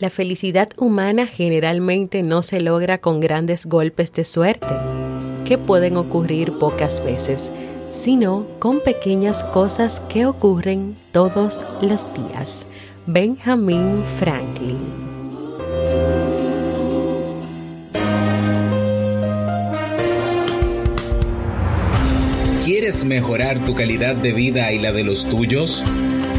La felicidad humana generalmente no se logra con grandes golpes de suerte, que pueden ocurrir pocas veces, sino con pequeñas cosas que ocurren todos los días. Benjamin Franklin. ¿Quieres mejorar tu calidad de vida y la de los tuyos?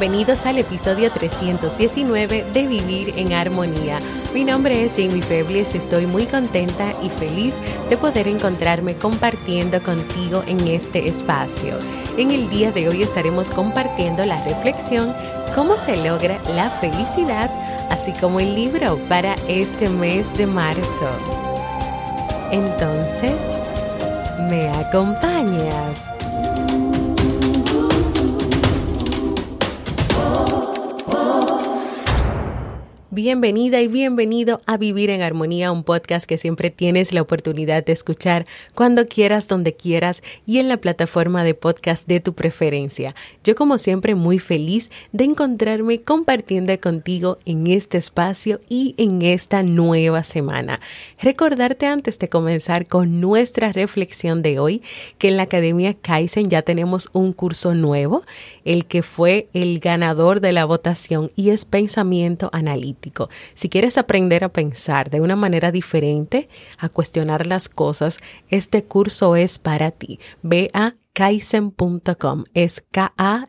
Bienvenidos al episodio 319 de Vivir en Armonía. Mi nombre es Jamie Febles, estoy muy contenta y feliz de poder encontrarme compartiendo contigo en este espacio. En el día de hoy estaremos compartiendo la reflexión Cómo se logra la felicidad, así como el libro para este mes de marzo. Entonces, ¿me acompañas? Bienvenida y bienvenido a Vivir en Armonía, un podcast que siempre tienes la oportunidad de escuchar cuando quieras, donde quieras y en la plataforma de podcast de tu preferencia. Yo como siempre muy feliz de encontrarme compartiendo contigo en este espacio y en esta nueva semana. Recordarte antes de comenzar con nuestra reflexión de hoy que en la Academia Kaizen ya tenemos un curso nuevo, el que fue el ganador de la votación y es pensamiento analítico. Si quieres aprender a pensar de una manera diferente, a cuestionar las cosas, este curso es para ti. Ve a kaizen.com, es K-A-I-I-S-E-N.com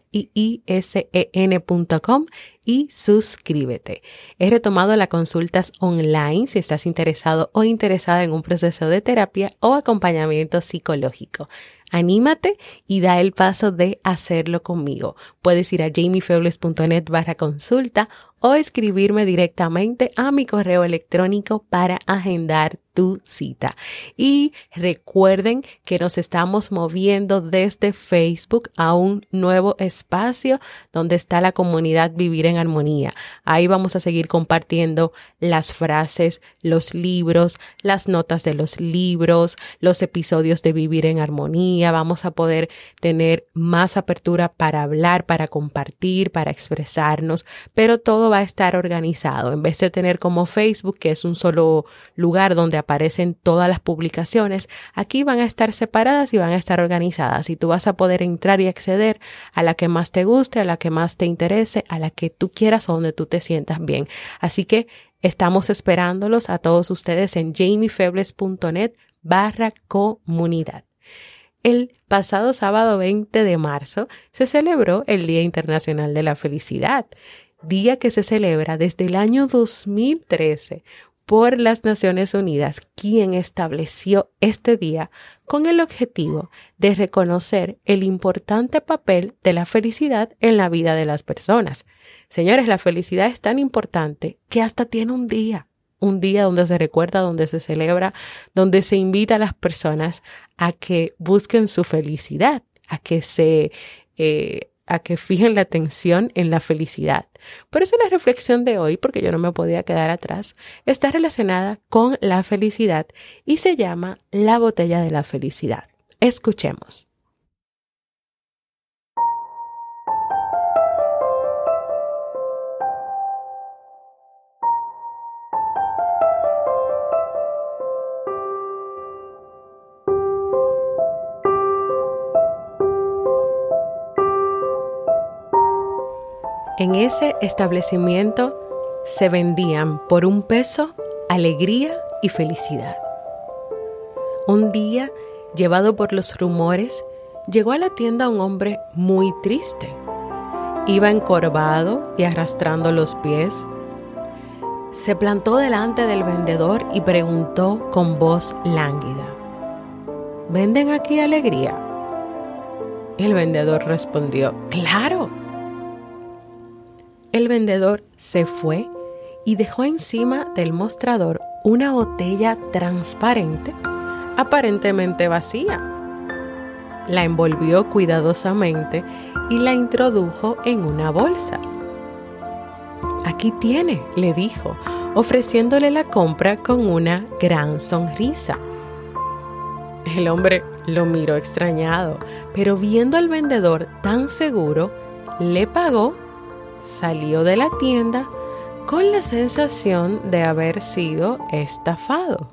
y suscríbete. He retomado las consultas online si estás interesado o interesada en un proceso de terapia o acompañamiento psicológico. Anímate y da el paso de hacerlo conmigo. Puedes ir a jamiefebles.net barra consulta o escribirme directamente a mi correo electrónico para agendar tu cita. Y recuerden que nos estamos moviendo desde Facebook a un nuevo espacio donde está la comunidad Vivir en Armonía. Ahí vamos a seguir compartiendo las frases, los libros, las notas de los libros, los episodios de Vivir en Armonía. Vamos a poder tener más apertura para hablar, para compartir, para expresarnos, pero todo va a estar organizado. En vez de tener como Facebook, que es un solo lugar donde aparecen todas las publicaciones, aquí van a estar separadas y van a estar organizadas y tú vas a poder entrar y acceder a la que más te guste, a la que más te interese, a la que tú quieras o donde tú te sientas bien. Así que estamos esperándolos a todos ustedes en jamiefebles.net barra comunidad. El pasado sábado 20 de marzo se celebró el Día Internacional de la Felicidad día que se celebra desde el año 2013 por las Naciones Unidas, quien estableció este día con el objetivo de reconocer el importante papel de la felicidad en la vida de las personas. Señores, la felicidad es tan importante que hasta tiene un día, un día donde se recuerda, donde se celebra, donde se invita a las personas a que busquen su felicidad, a que se eh, a que fijen la atención en la felicidad. Por eso la reflexión de hoy, porque yo no me podía quedar atrás, está relacionada con la felicidad y se llama la botella de la felicidad. Escuchemos. En ese establecimiento se vendían por un peso alegría y felicidad. Un día, llevado por los rumores, llegó a la tienda un hombre muy triste. Iba encorvado y arrastrando los pies. Se plantó delante del vendedor y preguntó con voz lánguida, ¿Venden aquí alegría? El vendedor respondió, claro. El vendedor se fue y dejó encima del mostrador una botella transparente, aparentemente vacía. La envolvió cuidadosamente y la introdujo en una bolsa. Aquí tiene, le dijo, ofreciéndole la compra con una gran sonrisa. El hombre lo miró extrañado, pero viendo al vendedor tan seguro, le pagó, salió de la tienda con la sensación de haber sido estafado.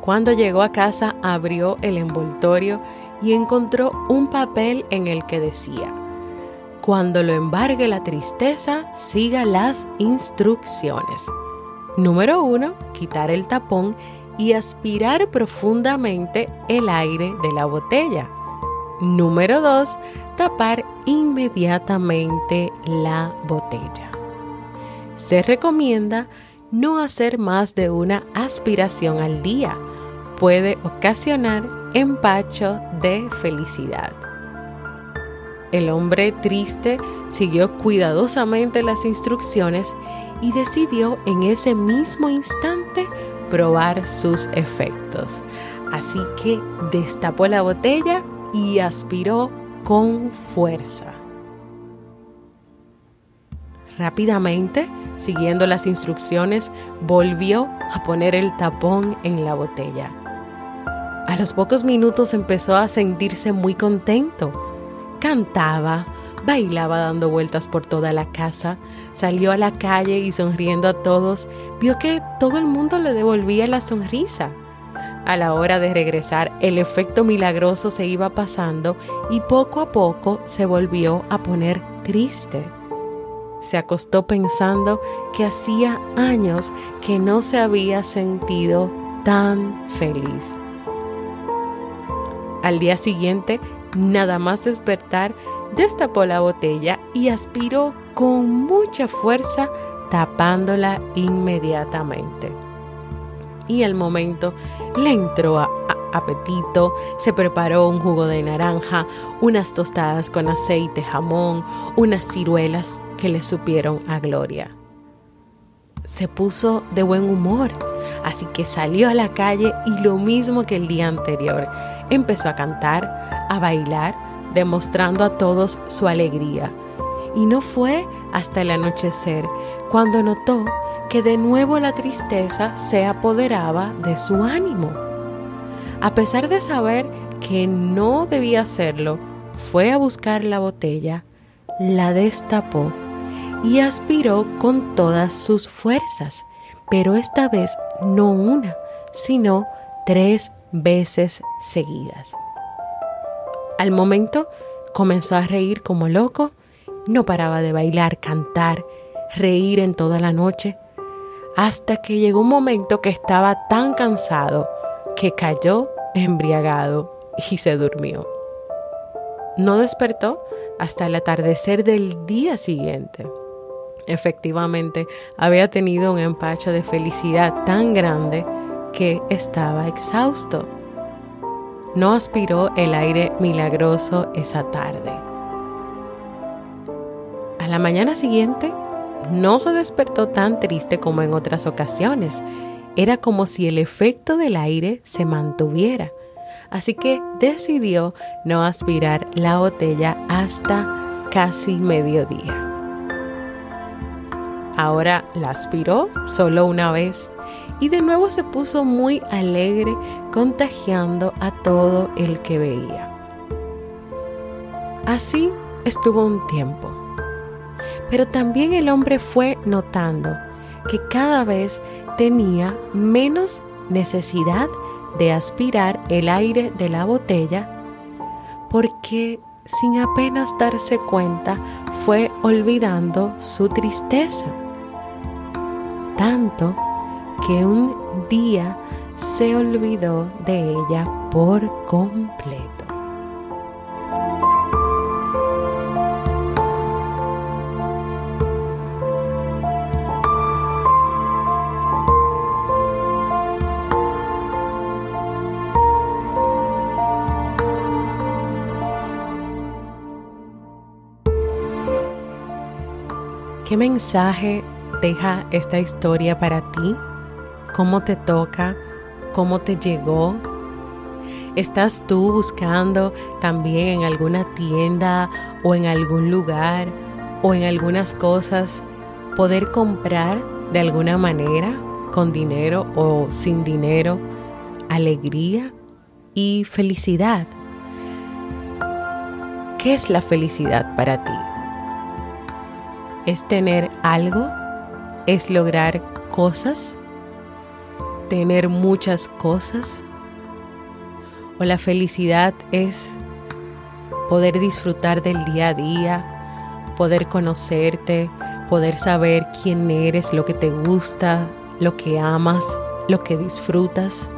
Cuando llegó a casa abrió el envoltorio y encontró un papel en el que decía, cuando lo embargue la tristeza, siga las instrucciones. Número 1. Quitar el tapón y aspirar profundamente el aire de la botella. Número 2. Tapar inmediatamente la botella. Se recomienda no hacer más de una aspiración al día. Puede ocasionar empacho de felicidad. El hombre triste siguió cuidadosamente las instrucciones y decidió en ese mismo instante probar sus efectos. Así que destapó la botella y aspiró con fuerza. Rápidamente, siguiendo las instrucciones, volvió a poner el tapón en la botella. A los pocos minutos empezó a sentirse muy contento. Cantaba, bailaba dando vueltas por toda la casa, salió a la calle y sonriendo a todos, vio que todo el mundo le devolvía la sonrisa. A la hora de regresar, el efecto milagroso se iba pasando y poco a poco se volvió a poner triste. Se acostó pensando que hacía años que no se había sentido tan feliz. Al día siguiente, nada más despertar, destapó la botella y aspiró con mucha fuerza tapándola inmediatamente. Y al momento le entró a, apetito, se preparó un jugo de naranja, unas tostadas con aceite, jamón, unas ciruelas que le supieron a gloria. Se puso de buen humor, así que salió a la calle y lo mismo que el día anterior, empezó a cantar, a bailar, demostrando a todos su alegría. Y no fue hasta el anochecer cuando notó que de nuevo la tristeza se apoderaba de su ánimo. A pesar de saber que no debía hacerlo, fue a buscar la botella, la destapó y aspiró con todas sus fuerzas, pero esta vez no una, sino tres veces seguidas. Al momento comenzó a reír como loco, no paraba de bailar, cantar, reír en toda la noche, hasta que llegó un momento que estaba tan cansado que cayó embriagado y se durmió. No despertó hasta el atardecer del día siguiente. Efectivamente, había tenido un empacho de felicidad tan grande que estaba exhausto. No aspiró el aire milagroso esa tarde. A la mañana siguiente, no se despertó tan triste como en otras ocasiones. Era como si el efecto del aire se mantuviera. Así que decidió no aspirar la botella hasta casi mediodía. Ahora la aspiró solo una vez y de nuevo se puso muy alegre contagiando a todo el que veía. Así estuvo un tiempo. Pero también el hombre fue notando que cada vez tenía menos necesidad de aspirar el aire de la botella porque sin apenas darse cuenta, fue olvidando su tristeza. Tanto que un día se olvidó de ella por completo. ¿Qué mensaje deja esta historia para ti? ¿Cómo te toca? ¿Cómo te llegó? ¿Estás tú buscando también en alguna tienda o en algún lugar o en algunas cosas poder comprar de alguna manera con dinero o sin dinero alegría y felicidad? ¿Qué es la felicidad para ti? Es tener algo, es lograr cosas, tener muchas cosas. O la felicidad es poder disfrutar del día a día, poder conocerte, poder saber quién eres, lo que te gusta, lo que amas, lo que disfrutas.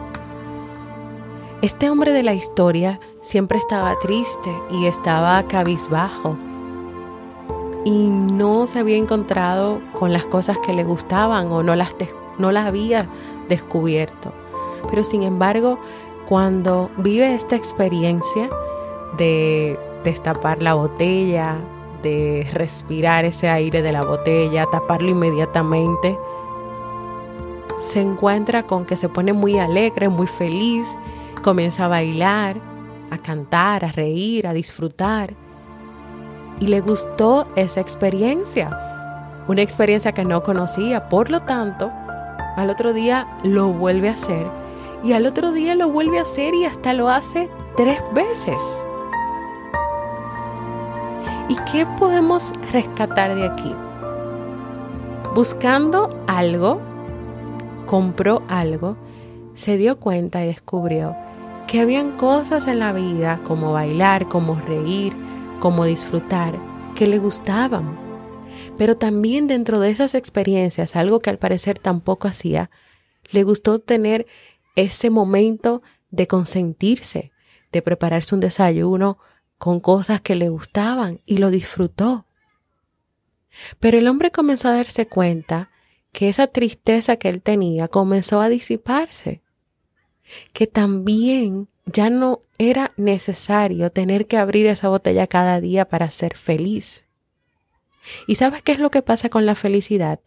Este hombre de la historia siempre estaba triste y estaba cabizbajo y no se había encontrado con las cosas que le gustaban o no las, no las había descubierto. Pero sin embargo, cuando vive esta experiencia de destapar la botella, de respirar ese aire de la botella, taparlo inmediatamente, se encuentra con que se pone muy alegre, muy feliz, comienza a bailar, a cantar, a reír, a disfrutar y le gustó esa experiencia, una experiencia que no conocía. Por lo tanto, al otro día lo vuelve a hacer y al otro día lo vuelve a hacer y hasta lo hace tres veces. ¿Y qué podemos rescatar de aquí? Buscando algo, compró algo, se dio cuenta y descubrió que habían cosas en la vida como bailar, como reír, como disfrutar, que le gustaban. Pero también dentro de esas experiencias, algo que al parecer tampoco hacía, le gustó tener ese momento de consentirse, de prepararse un desayuno con cosas que le gustaban y lo disfrutó. Pero el hombre comenzó a darse cuenta que esa tristeza que él tenía comenzó a disiparse, que también ya no era necesario tener que abrir esa botella cada día para ser feliz. ¿Y sabes qué es lo que pasa con la felicidad?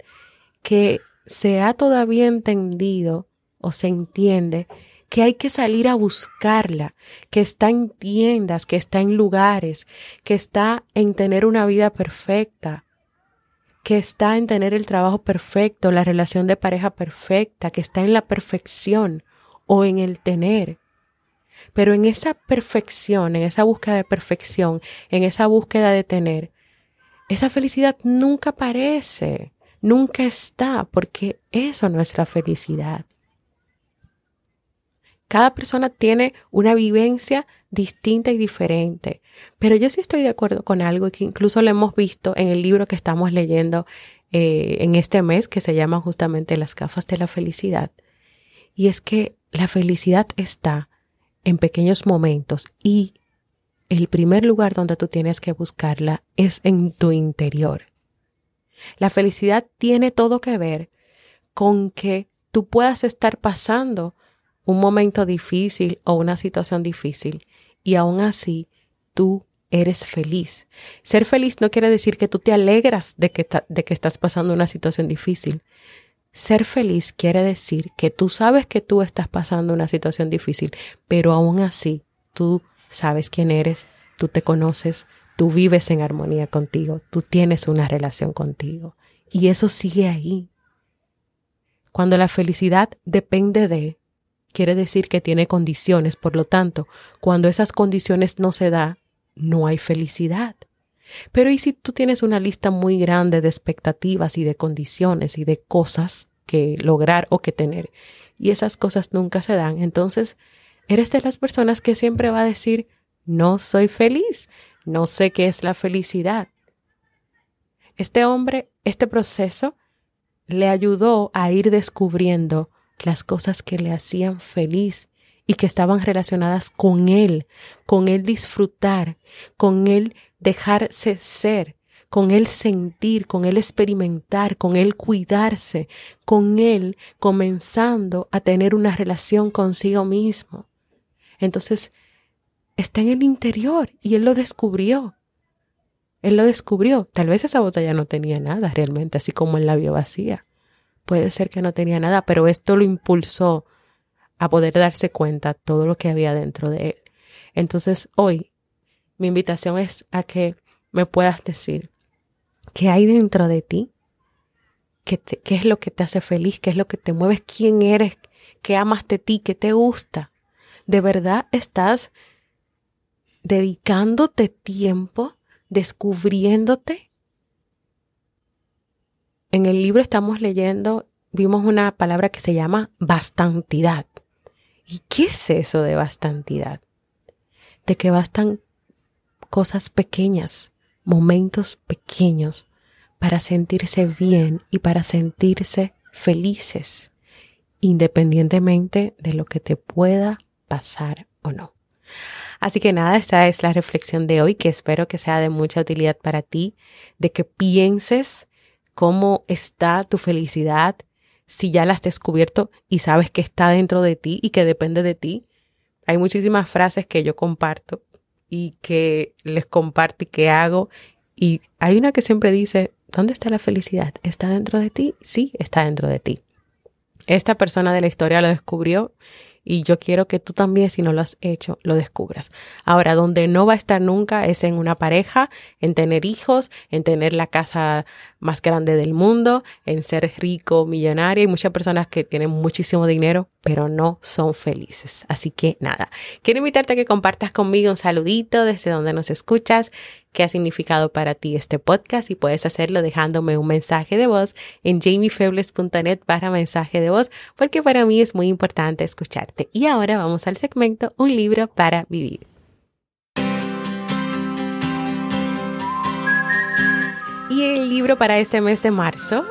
Que se ha todavía entendido o se entiende que hay que salir a buscarla, que está en tiendas, que está en lugares, que está en tener una vida perfecta, que está en tener el trabajo perfecto, la relación de pareja perfecta, que está en la perfección o en el tener. Pero en esa perfección, en esa búsqueda de perfección, en esa búsqueda de tener, esa felicidad nunca aparece, nunca está, porque eso no es la felicidad. Cada persona tiene una vivencia distinta y diferente, pero yo sí estoy de acuerdo con algo que incluso lo hemos visto en el libro que estamos leyendo eh, en este mes, que se llama justamente Las gafas de la felicidad. Y es que la felicidad está en pequeños momentos y el primer lugar donde tú tienes que buscarla es en tu interior. La felicidad tiene todo que ver con que tú puedas estar pasando un momento difícil o una situación difícil y aún así tú eres feliz. Ser feliz no quiere decir que tú te alegras de que, de que estás pasando una situación difícil. Ser feliz quiere decir que tú sabes que tú estás pasando una situación difícil, pero aún así tú sabes quién eres, tú te conoces, tú vives en armonía contigo, tú tienes una relación contigo y eso sigue ahí. Cuando la felicidad depende de, quiere decir que tiene condiciones, por lo tanto, cuando esas condiciones no se da, no hay felicidad. Pero ¿y si tú tienes una lista muy grande de expectativas y de condiciones y de cosas que lograr o que tener y esas cosas nunca se dan? Entonces, eres de las personas que siempre va a decir, no soy feliz, no sé qué es la felicidad. Este hombre, este proceso, le ayudó a ir descubriendo las cosas que le hacían feliz y que estaban relacionadas con él, con él disfrutar, con él dejarse ser, con él sentir, con él experimentar, con él cuidarse, con él comenzando a tener una relación consigo mismo. Entonces, está en el interior y él lo descubrió. Él lo descubrió. Tal vez esa botella no tenía nada realmente, así como el labio vacía. Puede ser que no tenía nada, pero esto lo impulsó a poder darse cuenta todo lo que había dentro de él. Entonces hoy mi invitación es a que me puedas decir qué hay dentro de ti, qué, qué es lo que te hace feliz, qué es lo que te mueve, quién eres, qué amas de ti, qué te gusta. ¿De verdad estás dedicándote tiempo, descubriéndote en el libro estamos leyendo, vimos una palabra que se llama bastantidad. ¿Y qué es eso de bastantidad? De que bastan cosas pequeñas, momentos pequeños para sentirse bien y para sentirse felices, independientemente de lo que te pueda pasar o no. Así que nada, esta es la reflexión de hoy que espero que sea de mucha utilidad para ti, de que pienses cómo está tu felicidad, si ya la has descubierto y sabes que está dentro de ti y que depende de ti. Hay muchísimas frases que yo comparto y que les comparto y que hago. Y hay una que siempre dice, ¿dónde está la felicidad? ¿Está dentro de ti? Sí, está dentro de ti. Esta persona de la historia lo descubrió y yo quiero que tú también, si no lo has hecho, lo descubras. Ahora, donde no va a estar nunca es en una pareja, en tener hijos, en tener la casa más grande del mundo, en ser rico, millonario. Hay muchas personas que tienen muchísimo dinero, pero no son felices. Así que nada, quiero invitarte a que compartas conmigo un saludito desde donde nos escuchas qué ha significado para ti este podcast y puedes hacerlo dejándome un mensaje de voz en jamiefebles.net para mensaje de voz porque para mí es muy importante escucharte. Y ahora vamos al segmento Un libro para vivir. Y el libro para este mes de marzo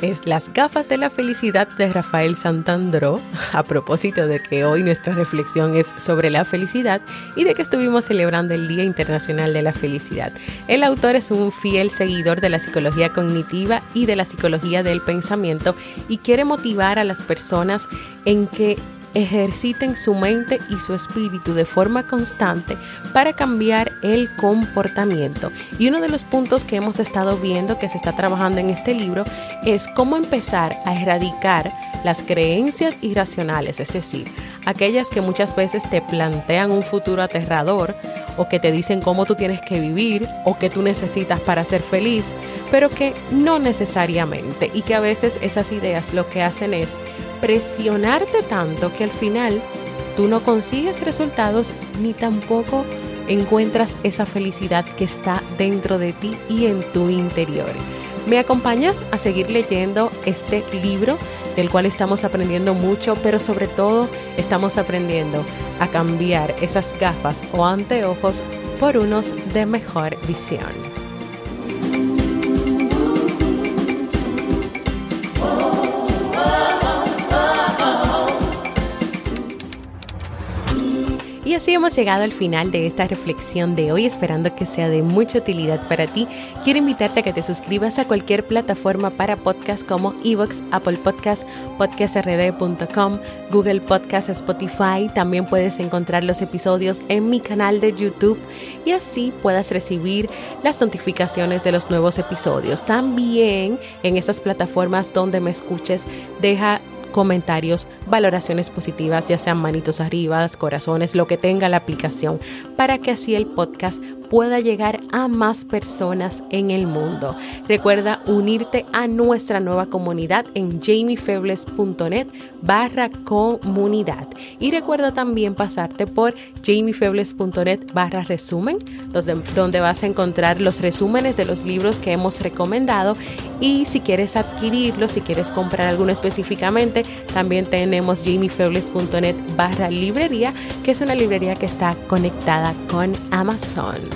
es Las gafas de la felicidad de Rafael Santandró, a propósito de que hoy nuestra reflexión es sobre la felicidad y de que estuvimos celebrando el Día Internacional de la Felicidad. El autor es un fiel seguidor de la psicología cognitiva y de la psicología del pensamiento y quiere motivar a las personas en que ejerciten su mente y su espíritu de forma constante para cambiar el comportamiento. Y uno de los puntos que hemos estado viendo que se está trabajando en este libro es cómo empezar a erradicar las creencias irracionales, es decir, aquellas que muchas veces te plantean un futuro aterrador o que te dicen cómo tú tienes que vivir o que tú necesitas para ser feliz, pero que no necesariamente y que a veces esas ideas lo que hacen es presionarte tanto que al final tú no consigues resultados ni tampoco encuentras esa felicidad que está dentro de ti y en tu interior. ¿Me acompañas a seguir leyendo este libro del cual estamos aprendiendo mucho, pero sobre todo estamos aprendiendo a cambiar esas gafas o anteojos por unos de mejor visión? Así hemos llegado al final de esta reflexión de hoy, esperando que sea de mucha utilidad para ti. Quiero invitarte a que te suscribas a cualquier plataforma para podcast como Evox, Apple Podcast, podcastrd.com, Google Podcast, Spotify. También puedes encontrar los episodios en mi canal de YouTube y así puedas recibir las notificaciones de los nuevos episodios. También en esas plataformas donde me escuches, deja comentarios, valoraciones positivas, ya sean manitos arriba, corazones, lo que tenga la aplicación, para que así el podcast pueda llegar a más personas en el mundo. Recuerda unirte a nuestra nueva comunidad en jamiefebles.net barra comunidad. Y recuerda también pasarte por jamiefebles.net barra resumen, donde vas a encontrar los resúmenes de los libros que hemos recomendado. Y si quieres adquirirlos, si quieres comprar alguno específicamente, también tenemos jamiefebles.net barra librería, que es una librería que está conectada con Amazon.